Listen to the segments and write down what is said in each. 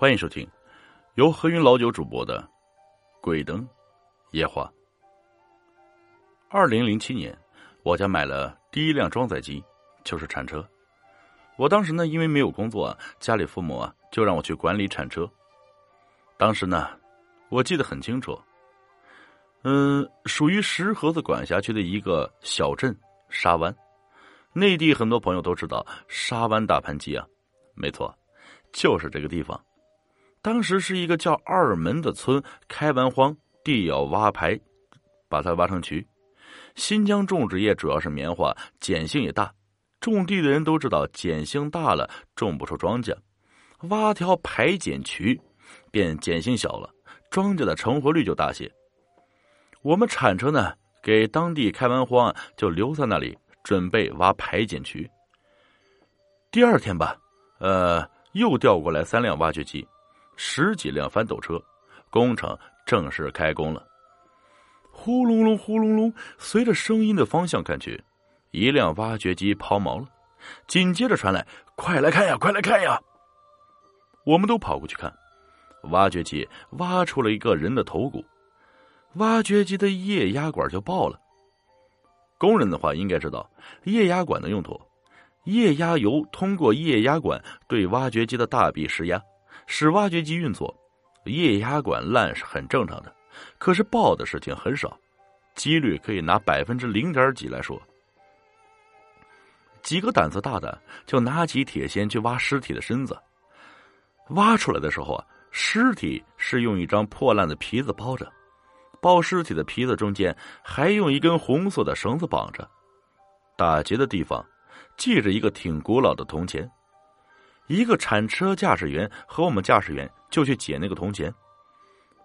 欢迎收听由何云老九主播的《鬼灯夜话》。二零零七年，我家买了第一辆装载机，就是铲车。我当时呢，因为没有工作，家里父母啊就让我去管理铲车。当时呢，我记得很清楚，嗯，属于石河子管辖区的一个小镇沙湾。内地很多朋友都知道沙湾大盘鸡啊，没错，就是这个地方。当时是一个叫二门的村开完荒，地要挖排，把它挖成渠。新疆种植业主要是棉花，碱性也大。种地的人都知道，碱性大了种不出庄稼，挖条排碱渠，便碱性小了，庄稼的成活率就大些。我们铲车呢，给当地开完荒，就留在那里准备挖排碱渠。第二天吧，呃，又调过来三辆挖掘机。十几辆翻斗车，工程正式开工了。呼隆隆，呼隆隆，随着声音的方向看去，一辆挖掘机抛锚了。紧接着传来：“快来看呀，快来看呀！”我们都跑过去看，挖掘机挖出了一个人的头骨，挖掘机的液压管就爆了。工人的话应该知道液压管的用途，液压油通过液压管对挖掘机的大臂施压。使挖掘机运作，液压管烂是很正常的，可是爆的事情很少，几率可以拿百分之零点几来说。几个胆子大的就拿起铁锨去挖尸体的身子，挖出来的时候啊，尸体是用一张破烂的皮子包着，包尸体的皮子中间还用一根红色的绳子绑着，打结的地方系着一个挺古老的铜钱。一个铲车驾驶员和我们驾驶员就去解那个铜钱，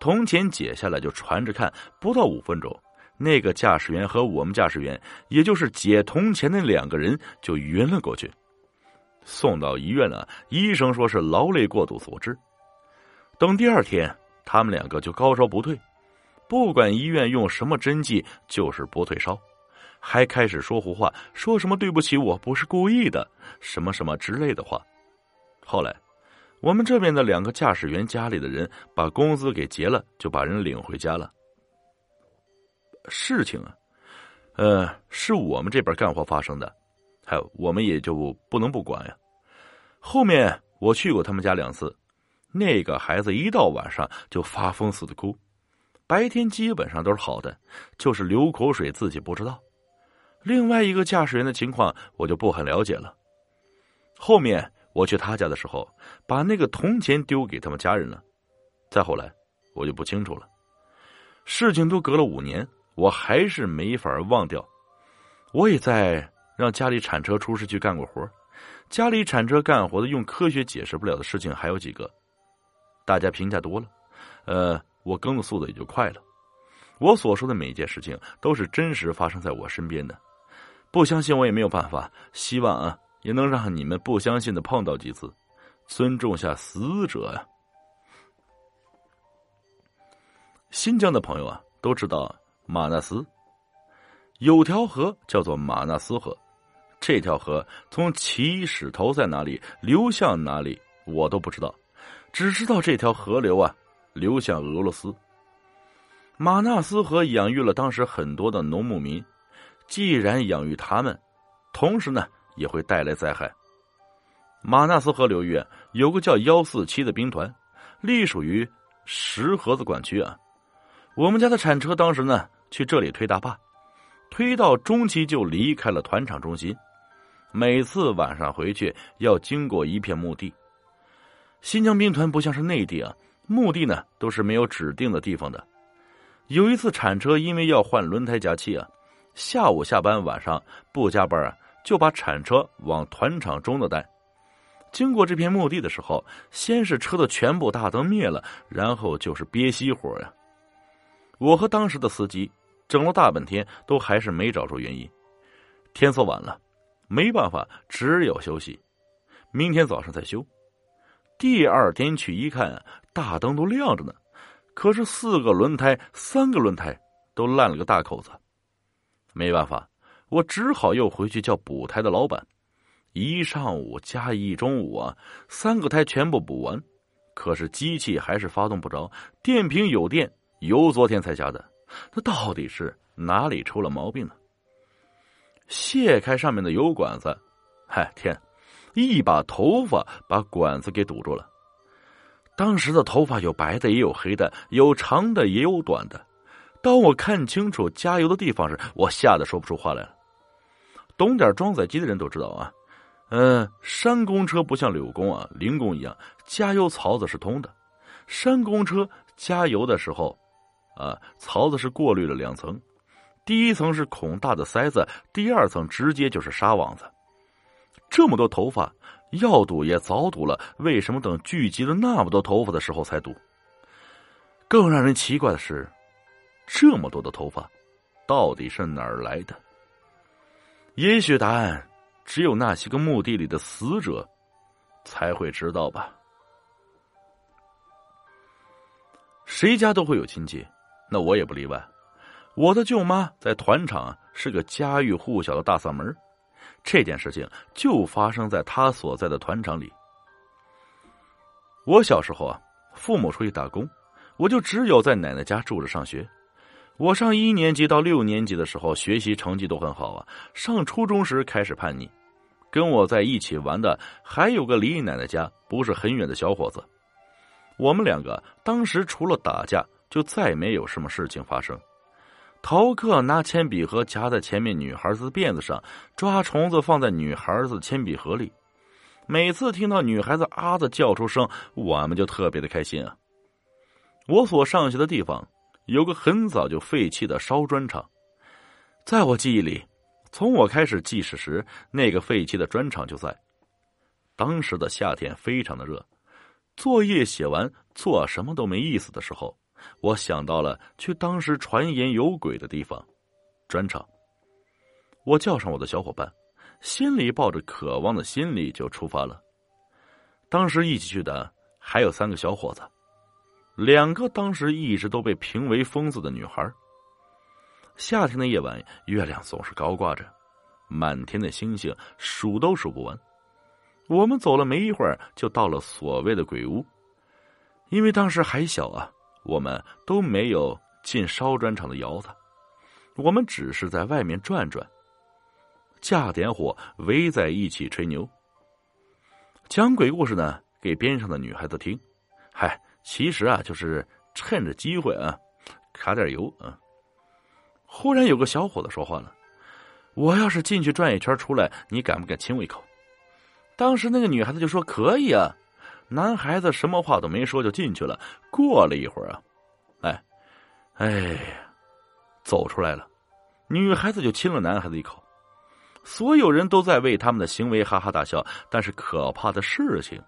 铜钱解下来就传着看，不到五分钟，那个驾驶员和我们驾驶员，也就是解铜钱那两个人就晕了过去，送到医院了。医生说是劳累过度所致。等第二天，他们两个就高烧不退，不管医院用什么针剂，就是不退烧，还开始说胡话，说什么对不起，我不是故意的，什么什么之类的话。后来，我们这边的两个驾驶员家里的人把工资给结了，就把人领回家了。事情啊，呃，是我们这边干活发生的，还有我们也就不能不管呀。后面我去过他们家两次，那个孩子一到晚上就发疯似的哭，白天基本上都是好的，就是流口水自己不知道。另外一个驾驶员的情况我就不很了解了，后面。我去他家的时候，把那个铜钱丢给他们家人了。再后来，我就不清楚了。事情都隔了五年，我还是没法忘掉。我也在让家里铲车出事去干过活家里铲车干活的用科学解释不了的事情还有几个，大家评价多了，呃，我更的速度也就快了。我所说的每一件事情都是真实发生在我身边的，不相信我也没有办法。希望啊。也能让你们不相信的碰到几次，尊重下死者呀。新疆的朋友啊，都知道马纳斯有条河叫做马纳斯河，这条河从起始头在哪里流向哪里，我都不知道，只知道这条河流啊流向俄罗斯。马纳斯河养育了当时很多的农牧民，既然养育他们，同时呢。也会带来灾害。马纳斯河流域有个叫幺四七的兵团，隶属于石河子管区啊。我们家的铲车当时呢去这里推大坝，推到中期就离开了团场中心。每次晚上回去要经过一片墓地。新疆兵团不像是内地啊，墓地呢都是没有指定的地方的。有一次铲车因为要换轮胎加气啊，下午下班晚上不加班啊。就把铲车往团场中的带，经过这片墓地的时候，先是车的全部大灯灭了，然后就是憋熄火呀。我和当时的司机整了大半天，都还是没找出原因。天色晚了，没办法，只有休息，明天早上再修。第二天去一看，大灯都亮着呢，可是四个轮胎、三个轮胎都烂了个大口子，没办法。我只好又回去叫补胎的老板，一上午加一中午啊，三个胎全部补完，可是机器还是发动不着，电瓶有电，油昨天才加的，那到底是哪里出了毛病呢？卸开上面的油管子，嗨天，一把头发把管子给堵住了。当时的头发有白的，也有黑的，有长的，也有短的。当我看清楚加油的地方时，我吓得说不出话来了。懂点装载机的人都知道啊，嗯，山公车不像柳公啊、灵公一样，加油槽子是通的。山公车加油的时候，啊，槽子是过滤了两层，第一层是孔大的塞子，第二层直接就是纱网子。这么多头发。要堵也早堵了，为什么等聚集了那么多头发的时候才堵？更让人奇怪的是，这么多的头发，到底是哪儿来的？也许答案只有那些个墓地里的死者才会知道吧。谁家都会有亲戚，那我也不例外。我的舅妈在团场是个家喻户晓的大嗓门这件事情就发生在他所在的团场里。我小时候啊，父母出去打工，我就只有在奶奶家住着上学。我上一年级到六年级的时候，学习成绩都很好啊。上初中时开始叛逆，跟我在一起玩的还有个离奶奶家不是很远的小伙子。我们两个当时除了打架，就再没有什么事情发生。逃课拿铅笔盒夹在前面女孩子的辫子上，抓虫子放在女孩子铅笔盒里。每次听到女孩子啊的叫出声，我们就特别的开心啊。我所上学的地方有个很早就废弃的烧砖厂，在我记忆里，从我开始记事时，那个废弃的砖厂就在。当时的夏天非常的热，作业写完做什么都没意思的时候。我想到了去当时传言有鬼的地方，砖厂。我叫上我的小伙伴，心里抱着渴望的心理就出发了。当时一起去的还有三个小伙子，两个当时一直都被评为疯子的女孩。夏天的夜晚，月亮总是高挂着，满天的星星数都数不完。我们走了没一会儿，就到了所谓的鬼屋，因为当时还小啊。我们都没有进烧砖厂的窑子，我们只是在外面转转，架点火，围在一起吹牛，讲鬼故事呢，给边上的女孩子听。嗨，其实啊，就是趁着机会啊，卡点油啊。忽然有个小伙子说话了：“我要是进去转一圈出来，你敢不敢亲我一口？”当时那个女孩子就说：“可以啊。”男孩子什么话都没说就进去了。过了一会儿啊，哎，哎，走出来了，女孩子就亲了男孩子一口。所有人都在为他们的行为哈哈大笑，但是可怕的事情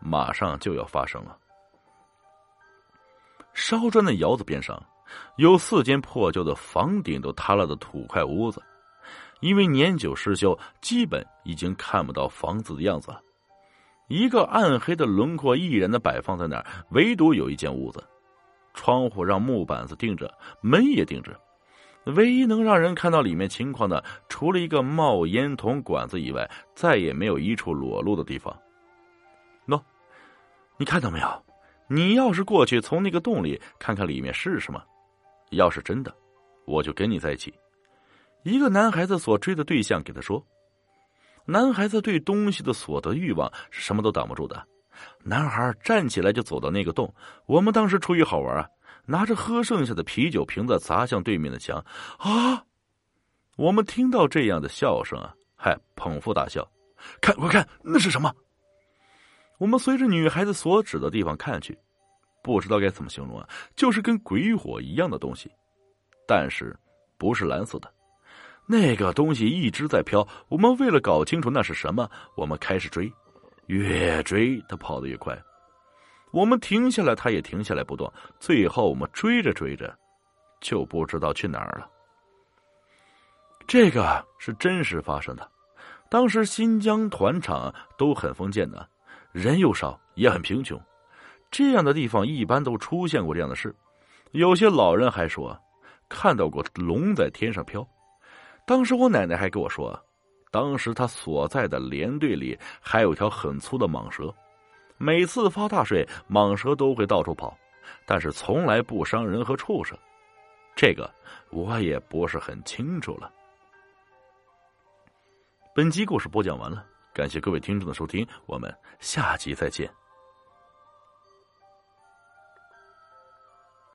马上就要发生了。烧砖的窑子边上有四间破旧的房顶都塌了的土块屋子，因为年久失修，基本已经看不到房子的样子。一个暗黑的轮廓毅然的摆放在那儿，唯独有一间屋子，窗户让木板子钉着，门也钉着，唯一能让人看到里面情况的，除了一个冒烟筒管子以外，再也没有一处裸露的地方。喏，你看到没有？你要是过去从那个洞里看看里面是什么，要是真的，我就跟你在一起。一个男孩子所追的对象给他说。男孩子对东西的所得欲望是什么都挡不住的。男孩站起来就走到那个洞。我们当时出于好玩啊，拿着喝剩下的啤酒瓶子砸向对面的墙。啊！我们听到这样的笑声啊，嗨捧腹大笑。看，快看，那是什么？我们随着女孩子所指的地方看去，不知道该怎么形容啊，就是跟鬼火一样的东西，但是不是蓝色的。那个东西一直在飘，我们为了搞清楚那是什么，我们开始追，越追它跑得越快。我们停下来，它也停下来不动。最后我们追着追着，就不知道去哪儿了。这个是真实发生的。当时新疆团场都很封建的，人又少也很贫穷。这样的地方一般都出现过这样的事。有些老人还说看到过龙在天上飘。当时我奶奶还跟我说当时她所在的连队里还有条很粗的蟒蛇每次发大水蟒蛇都会到处跑但是从来不伤人和畜生。这个我也不是很清楚了。本集故事播讲完了。感谢各位听众的收听我们下集再见。